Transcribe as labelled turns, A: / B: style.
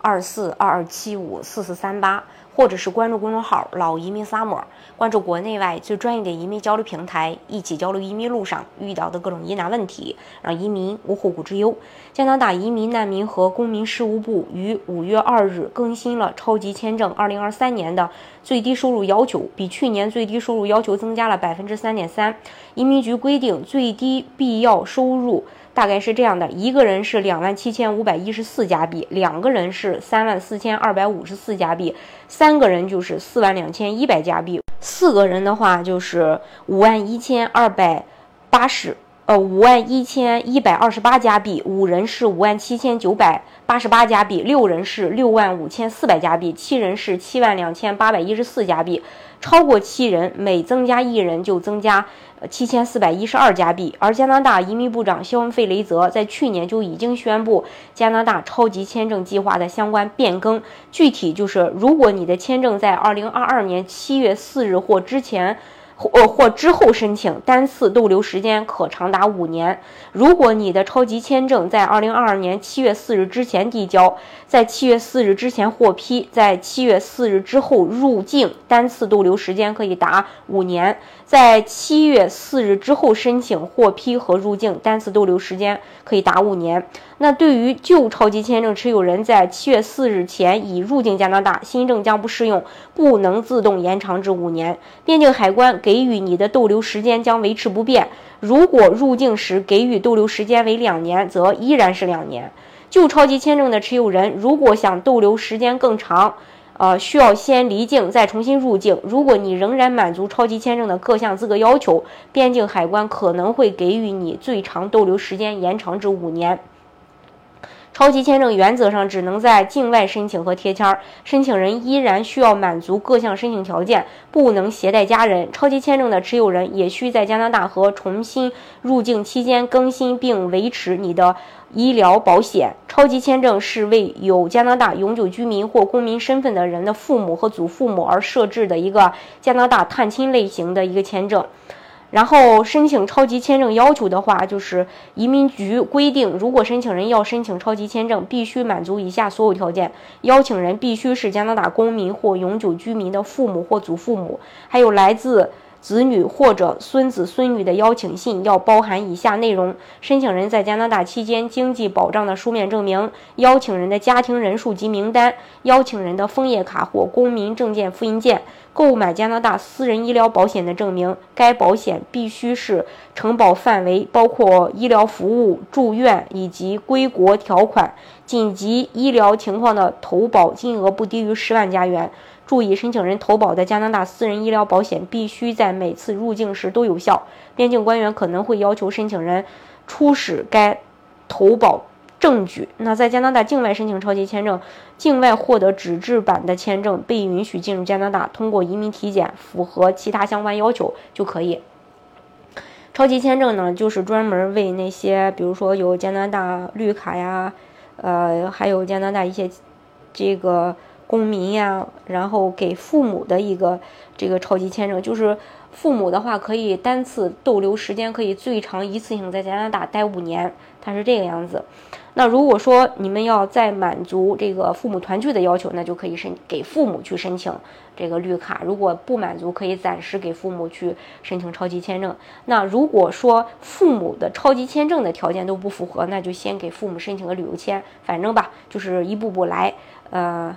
A: 二四二二七五四四三八。或者是关注公众号“老移民 summer”，关注国内外最专业的移民交流平台，一起交流移民路上遇到的各种疑难问题，让移民无后顾之忧。加拿大移民难民和公民事务部于五月二日更新了超级签证二零二三年的最低收入要求，比去年最低收入要求增加了百分之三点三。移民局规定最低必要收入。大概是这样的，一个人是两万七千五百一十四加币，两个人是三万四千二百五十四加币，三个人就是四万两千一百加币，四个人的话就是五万一千二百八十，呃，五万一千一百二十八加币，五人是五万七千九百八十八加币，六人是六万五千四百加币，七人是七万两千八百一十四加币。超过七人，每增加一人就增加七千四百一十二加币。而加拿大移民部长肖恩·费雷泽在去年就已经宣布加拿大超级签证计划的相关变更，具体就是，如果你的签证在二零二二年七月四日或之前。或或之后申请，单次逗留时间可长达五年。如果你的超级签证在二零二二年七月四日之前递交，在七月四日之前获批，在七月四日之后入境，单次逗留时间可以达五年。在七月四日之后申请获批和入境，单次逗留时间可以达五年。那对于旧超级签证持有人，在七月四日前已入境加拿大，新政将不适用，不能自动延长至五年。边境海关给给予你的逗留时间将维持不变。如果入境时给予逗留时间为两年，则依然是两年。旧超级签证的持有人，如果想逗留时间更长，呃，需要先离境再重新入境。如果你仍然满足超级签证的各项资格要求，边境海关可能会给予你最长逗留时间延长至五年。超级签证原则上只能在境外申请和贴签儿，申请人依然需要满足各项申请条件，不能携带家人。超级签证的持有人也需在加拿大和重新入境期间更新并维持你的医疗保险。超级签证是为有加拿大永久居民或公民身份的人的父母和祖父母而设置的一个加拿大探亲类型的一个签证。然后申请超级签证要求的话，就是移民局规定，如果申请人要申请超级签证，必须满足以下所有条件：邀请人必须是加拿大公民或永久居民的父母或祖父母，还有来自。子女或者孙子孙女的邀请信要包含以下内容：申请人在加拿大期间经济保障的书面证明，邀请人的家庭人数及名单，邀请人的枫叶卡或公民证件复印件，购买加拿大私人医疗保险的证明，该保险必须是承保范围包括医疗服务、住院以及归国条款，紧急医疗情况的投保金额不低于十万加元。注意，申请人投保的加拿大私人医疗保险必须在每次入境时都有效。边境官员可能会要求申请人出示该投保证据。那在加拿大境外申请超级签证，境外获得纸质版的签证被允许进入加拿大，通过移民体检，符合其他相关要求就可以。超级签证呢，就是专门为那些，比如说有加拿大绿卡呀，呃，还有加拿大一些这个。公民呀，然后给父母的一个这个超级签证，就是父母的话可以单次逗留时间可以最长一次性在加拿大待五年，它是这个样子。那如果说你们要再满足这个父母团聚的要求，那就可以申给父母去申请这个绿卡。如果不满足，可以暂时给父母去申请超级签证。那如果说父母的超级签证的条件都不符合，那就先给父母申请个旅游签。反正吧，就是一步步来，呃。